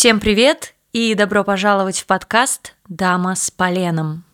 Всем привет и добро пожаловать в подкаст «Дама с поленом».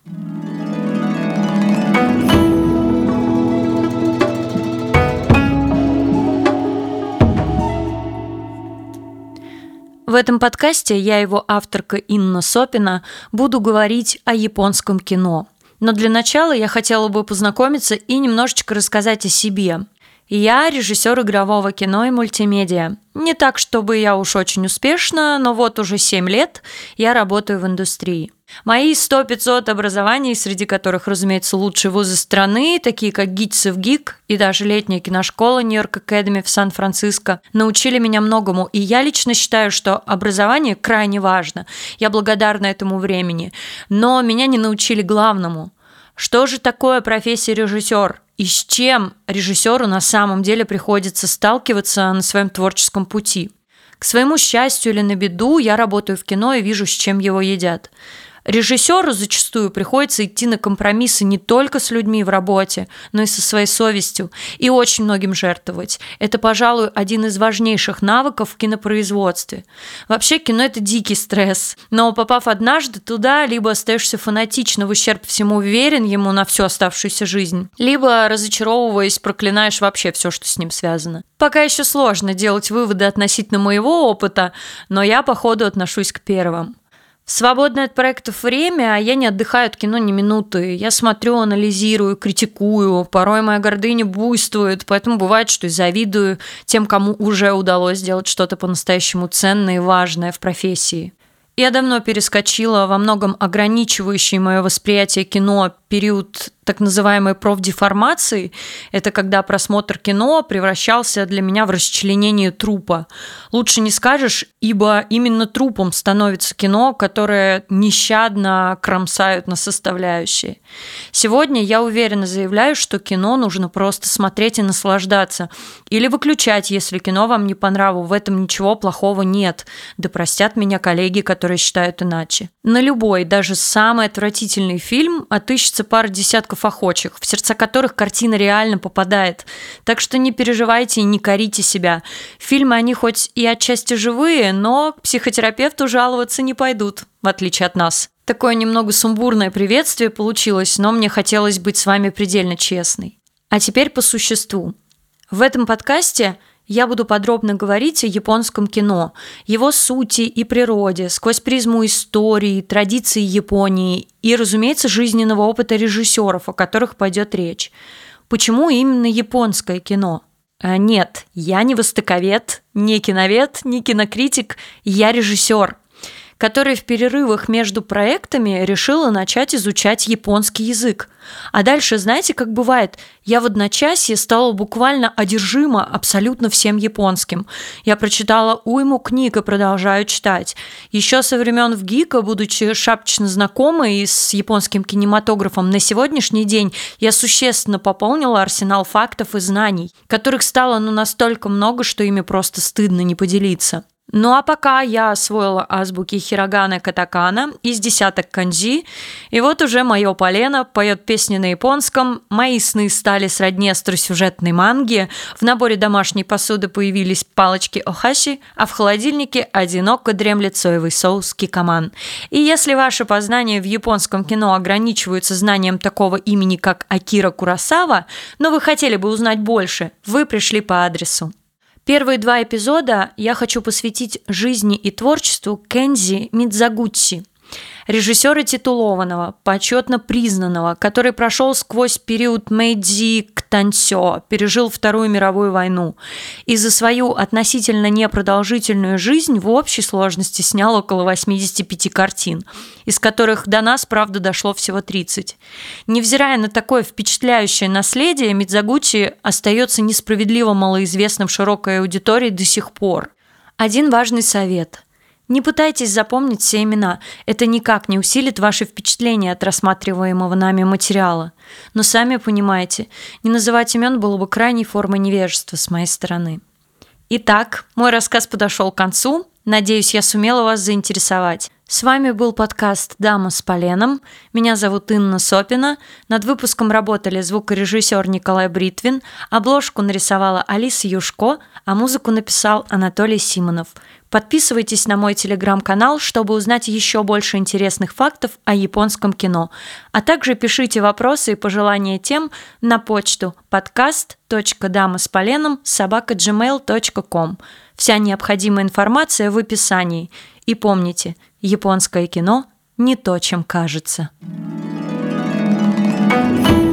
В этом подкасте я, его авторка Инна Сопина, буду говорить о японском кино. Но для начала я хотела бы познакомиться и немножечко рассказать о себе. Я режиссер игрового кино и мультимедиа. Не так, чтобы я уж очень успешна, но вот уже 7 лет я работаю в индустрии. Мои 100-500 образований, среди которых, разумеется, лучшие вузы страны, такие как ГИТСов ГИК и даже летняя киношкола Нью-Йорк Академи в Сан-Франциско, научили меня многому. И я лично считаю, что образование крайне важно. Я благодарна этому времени. Но меня не научили главному. Что же такое профессия режиссер? и с чем режиссеру на самом деле приходится сталкиваться на своем творческом пути. К своему счастью или на беду я работаю в кино и вижу, с чем его едят. Режиссеру зачастую приходится идти на компромиссы не только с людьми в работе, но и со своей совестью, и очень многим жертвовать. Это, пожалуй, один из важнейших навыков в кинопроизводстве. Вообще кино – это дикий стресс, но попав однажды туда, либо остаешься фанатично в ущерб всему уверен ему на всю оставшуюся жизнь, либо, разочаровываясь, проклинаешь вообще все, что с ним связано. Пока еще сложно делать выводы относительно моего опыта, но я, походу, отношусь к первым. В свободное от проектов время я не отдыхаю от кино ни минуты. Я смотрю, анализирую, критикую. Порой моя гордыня буйствует, поэтому бывает, что и завидую тем, кому уже удалось сделать что-то по-настоящему ценное и важное в профессии. Я давно перескочила во многом ограничивающий мое восприятие кино период так называемой профдеформации. Это когда просмотр кино превращался для меня в расчленение трупа. Лучше не скажешь, ибо именно трупом становится кино, которое нещадно кромсают на составляющие. Сегодня я уверенно заявляю, что кино нужно просто смотреть и наслаждаться. Или выключать, если кино вам не по нраву. В этом ничего плохого нет. Да простят меня коллеги, которые считают иначе. На любой, даже самый отвратительный фильм отыщется находится пара десятков охочих, в сердца которых картина реально попадает. Так что не переживайте и не корите себя. Фильмы, они хоть и отчасти живые, но к психотерапевту жаловаться не пойдут, в отличие от нас. Такое немного сумбурное приветствие получилось, но мне хотелось быть с вами предельно честной. А теперь по существу. В этом подкасте я буду подробно говорить о японском кино, его сути и природе, сквозь призму истории, традиций Японии и, разумеется, жизненного опыта режиссеров, о которых пойдет речь. Почему именно японское кино? А нет, я не востоковед, не киновед, не кинокритик, я режиссер – которая в перерывах между проектами решила начать изучать японский язык. А дальше, знаете, как бывает, я в одночасье стала буквально одержима абсолютно всем японским. Я прочитала уйму книг и продолжаю читать. Еще со времен в ГИКа, будучи шапочно знакомой с японским кинематографом, на сегодняшний день я существенно пополнила арсенал фактов и знаний, которых стало ну настолько много, что ими просто стыдно не поделиться. Ну а пока я освоила азбуки хирогана катакана из десяток канзи, и вот уже мое полено поет песни на японском, мои сны стали сродни остросюжетной манги, в наборе домашней посуды появились палочки охаши, а в холодильнике одиноко дремлет соевый соус кикаман. И если ваши познания в японском кино ограничиваются знанием такого имени, как Акира Курасава, но вы хотели бы узнать больше, вы пришли по адресу. Первые два эпизода я хочу посвятить жизни и творчеству Кензи Мидзагутси – режиссера титулованного, почетно признанного, который прошел сквозь период Мэйдзи к Тансё, пережил Вторую мировую войну и за свою относительно непродолжительную жизнь в общей сложности снял около 85 картин, из которых до нас, правда, дошло всего 30. Невзирая на такое впечатляющее наследие, Мидзагучи остается несправедливо малоизвестным широкой аудитории до сих пор. Один важный совет – не пытайтесь запомнить все имена, это никак не усилит ваши впечатления от рассматриваемого нами материала. Но сами понимаете, не называть имен было бы крайней формой невежества с моей стороны. Итак, мой рассказ подошел к концу, Надеюсь, я сумела вас заинтересовать. С вами был подкаст «Дама с поленом». Меня зовут Инна Сопина. Над выпуском работали звукорежиссер Николай Бритвин, обложку нарисовала Алиса Юшко, а музыку написал Анатолий Симонов. Подписывайтесь на мой телеграм-канал, чтобы узнать еще больше интересных фактов о японском кино. А также пишите вопросы и пожелания тем на почту podcast.damaspolenom собака.gmail.com. Вся необходимая информация в описании. И помните, японское кино не то, чем кажется. thank you